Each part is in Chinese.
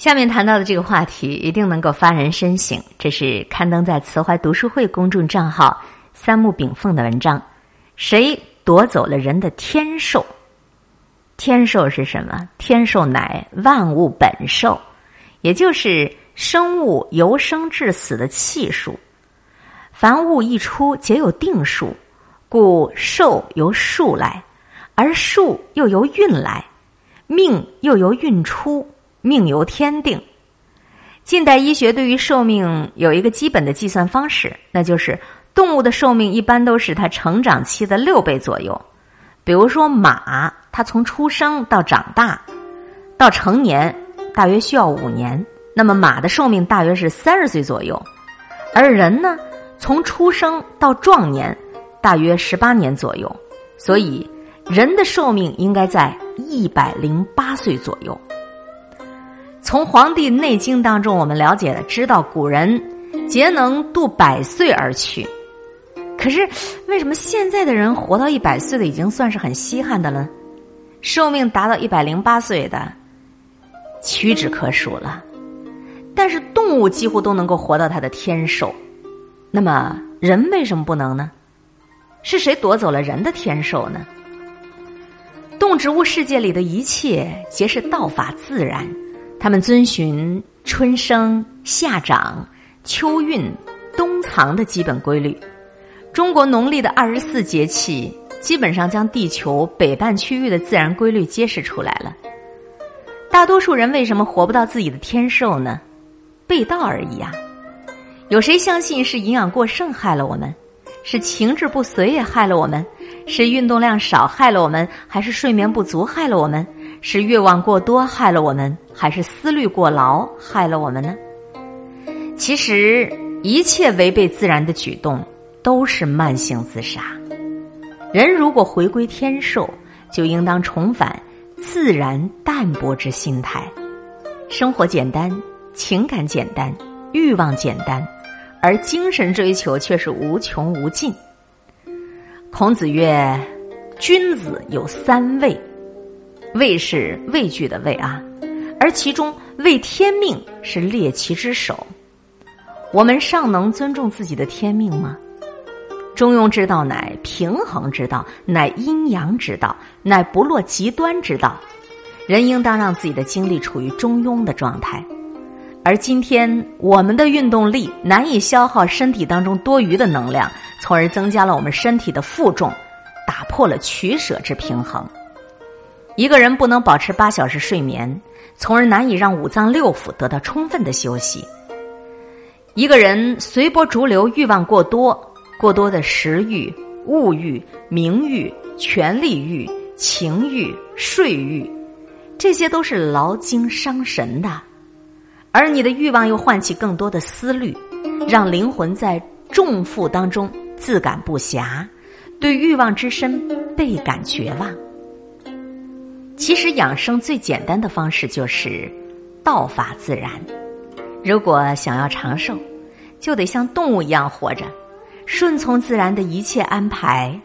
下面谈到的这个话题一定能够发人深省，这是刊登在慈怀读书会公众账号三木炳凤的文章。谁夺走了人的天寿？天寿是什么？天寿乃万物本寿，也就是生物由生至死的气数。凡物一出，皆有定数，故寿由数来，而数又由运来，命又由运出，命由天定。近代医学对于寿命有一个基本的计算方式，那就是动物的寿命一般都是它成长期的六倍左右。比如说马，它从出生到长大到成年，大约需要五年，那么马的寿命大约是三十岁左右，而人呢？从出生到壮年，大约十八年左右，所以人的寿命应该在一百零八岁左右。从《黄帝内经》当中，我们了解的，知道古人皆能度百岁而去。可是，为什么现在的人活到一百岁的已经算是很稀罕的了？寿命达到一百零八岁的屈指可数了。但是动物几乎都能够活到它的天寿。那么人为什么不能呢？是谁夺走了人的天寿呢？动植物世界里的一切皆是道法自然，他们遵循春生、夏长、秋运、冬藏的基本规律。中国农历的二十四节气，基本上将地球北半区域的自然规律揭示出来了。大多数人为什么活不到自己的天寿呢？背道而已啊！有谁相信是营养过剩害了我们？是情志不遂也害了我们？是运动量少害了我们？还是睡眠不足害了我们？是欲望过多害了我们？还是思虑过劳害了我们呢？其实，一切违背自然的举动都是慢性自杀。人如果回归天寿，就应当重返自然淡泊之心态，生活简单，情感简单，欲望简单。而精神追求却是无穷无尽。孔子曰：“君子有三畏，畏是畏惧的畏啊，而其中畏天命是猎奇之首。我们尚能尊重自己的天命吗？中庸之道乃平衡之道，乃阴阳之道，乃不落极端之道。人应当让自己的精力处于中庸的状态。”而今天，我们的运动力难以消耗身体当中多余的能量，从而增加了我们身体的负重，打破了取舍之平衡。一个人不能保持八小时睡眠，从而难以让五脏六腑得到充分的休息。一个人随波逐流，欲望过多，过多的食欲、物欲、名欲、权力欲、情欲、睡欲，这些都是劳精伤神的。而你的欲望又唤起更多的思虑，让灵魂在重负当中自感不暇，对欲望之深倍感绝望。其实养生最简单的方式就是道法自然。如果想要长寿，就得像动物一样活着，顺从自然的一切安排。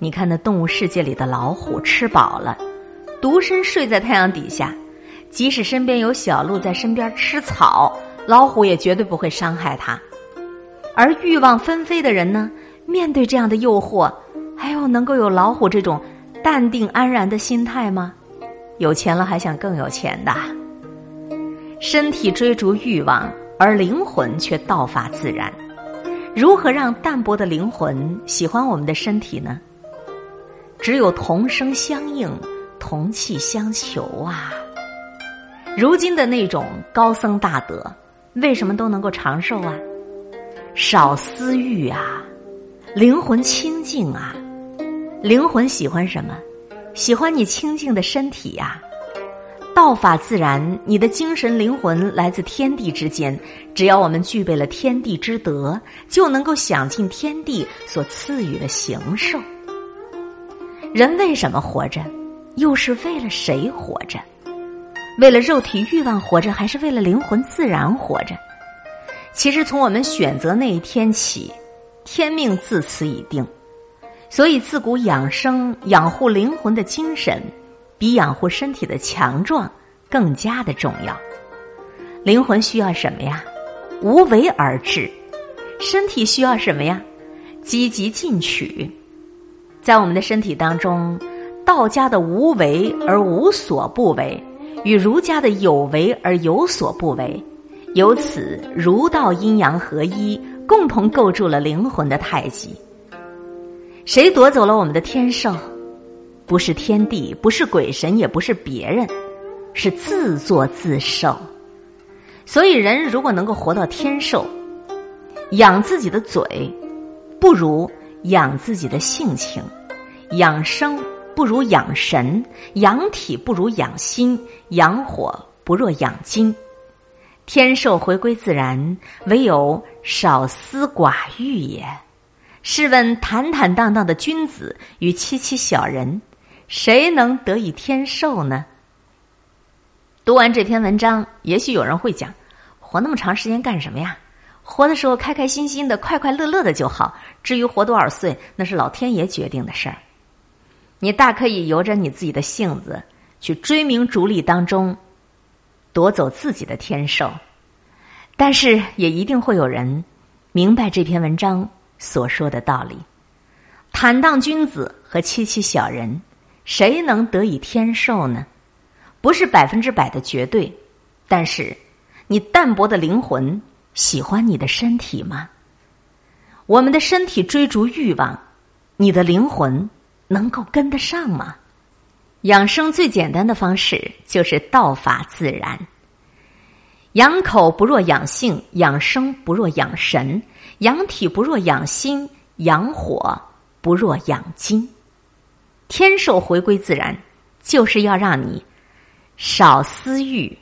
你看那动物世界里的老虎，吃饱了，独身睡在太阳底下。即使身边有小鹿在身边吃草，老虎也绝对不会伤害它。而欲望纷飞的人呢，面对这样的诱惑，还有能够有老虎这种淡定安然的心态吗？有钱了还想更有钱的，身体追逐欲望，而灵魂却道法自然。如何让淡泊的灵魂喜欢我们的身体呢？只有同声相应，同气相求啊！如今的那种高僧大德，为什么都能够长寿啊？少私欲啊，灵魂清净啊，灵魂喜欢什么？喜欢你清净的身体呀。道法自然，你的精神灵魂来自天地之间。只要我们具备了天地之德，就能够享尽天地所赐予的形寿。人为什么活着？又是为了谁活着？为了肉体欲望活着，还是为了灵魂自然活着？其实从我们选择那一天起，天命自此已定。所以自古养生养护灵魂的精神，比养护身体的强壮更加的重要。灵魂需要什么呀？无为而治。身体需要什么呀？积极进取。在我们的身体当中，道家的无为而无所不为，与儒家的有为而有所不为，由此儒道阴阳合一，共同构筑了灵魂的太极。谁夺走了我们的天寿？不是天地，不是鬼神，也不是别人，是自作自受。所以，人如果能够活到天寿，养自己的嘴，不如养自己的性情；养生不如养神，养体不如养心，养火不若养精。天寿回归自然，唯有少私寡欲也。试问，坦坦荡荡的君子与戚戚小人，谁能得以天寿呢？读完这篇文章，也许有人会讲。活那么长时间干什么呀？活的时候开开心心的、快快乐乐的就好。至于活多少岁，那是老天爷决定的事儿。你大可以由着你自己的性子去追名逐利当中夺走自己的天寿，但是也一定会有人明白这篇文章所说的道理。坦荡君子和戚戚小人，谁能得以天寿呢？不是百分之百的绝对，但是。你淡薄的灵魂喜欢你的身体吗？我们的身体追逐欲望，你的灵魂能够跟得上吗？养生最简单的方式就是道法自然。养口不若养性，养生不若养神，养体不若养心，养火不若养精。天寿回归自然，就是要让你少私欲。